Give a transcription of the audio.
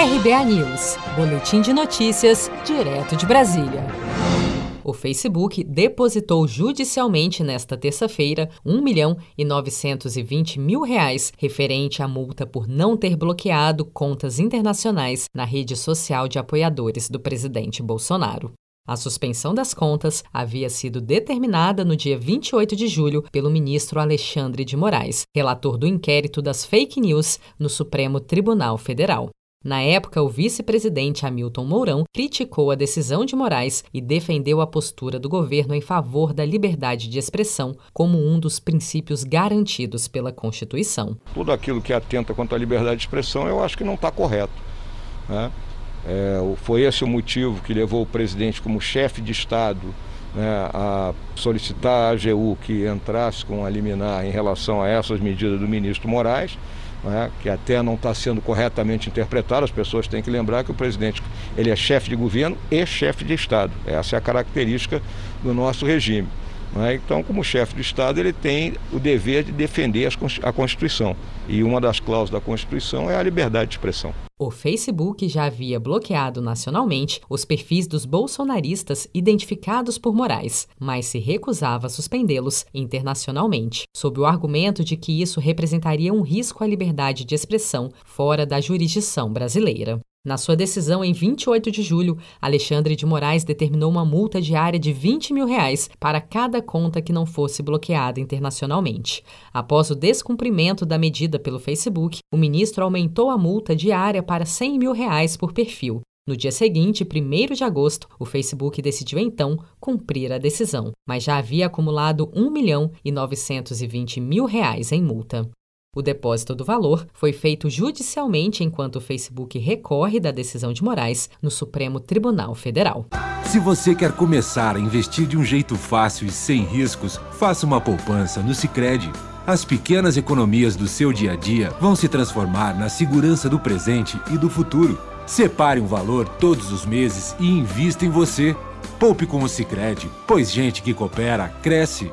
RBA News, Boletim de Notícias, direto de Brasília. O Facebook depositou judicialmente nesta terça-feira 1 milhão e 920 mil reais referente à multa por não ter bloqueado contas internacionais na rede social de apoiadores do presidente Bolsonaro. A suspensão das contas havia sido determinada no dia 28 de julho pelo ministro Alexandre de Moraes, relator do inquérito das fake news no Supremo Tribunal Federal. Na época, o vice-presidente Hamilton Mourão criticou a decisão de Moraes e defendeu a postura do governo em favor da liberdade de expressão como um dos princípios garantidos pela Constituição. Tudo aquilo que atenta contra a liberdade de expressão eu acho que não está correto. Né? É, foi esse o motivo que levou o presidente, como chefe de Estado, né, a solicitar à AGU que entrasse com a liminar em relação a essas medidas do ministro Moraes né, que até não está sendo corretamente interpretado. As pessoas têm que lembrar que o presidente ele é chefe de governo e chefe de Estado. Essa é a característica do nosso regime. Né? Então, como chefe de Estado, ele tem o dever de defender a Constituição. E uma das cláusulas da Constituição é a liberdade de expressão. O Facebook já havia bloqueado nacionalmente os perfis dos bolsonaristas identificados por Moraes, mas se recusava a suspendê-los internacionalmente, sob o argumento de que isso representaria um risco à liberdade de expressão fora da jurisdição brasileira. Na sua decisão, em 28 de julho, Alexandre de Moraes determinou uma multa diária de 20 mil reais para cada conta que não fosse bloqueada internacionalmente. Após o descumprimento da medida pelo Facebook, o ministro aumentou a multa diária para 100 mil reais por perfil. No dia seguinte, 1 de agosto, o Facebook decidiu então cumprir a decisão, mas já havia acumulado 1 milhão e 920 mil reais em multa. O depósito do valor foi feito judicialmente enquanto o Facebook recorre da decisão de Moraes no Supremo Tribunal Federal. Se você quer começar a investir de um jeito fácil e sem riscos, faça uma poupança no Sicredi. As pequenas economias do seu dia a dia vão se transformar na segurança do presente e do futuro. Separe um valor todos os meses e invista em você. Poupe com o Sicredi, pois gente que coopera cresce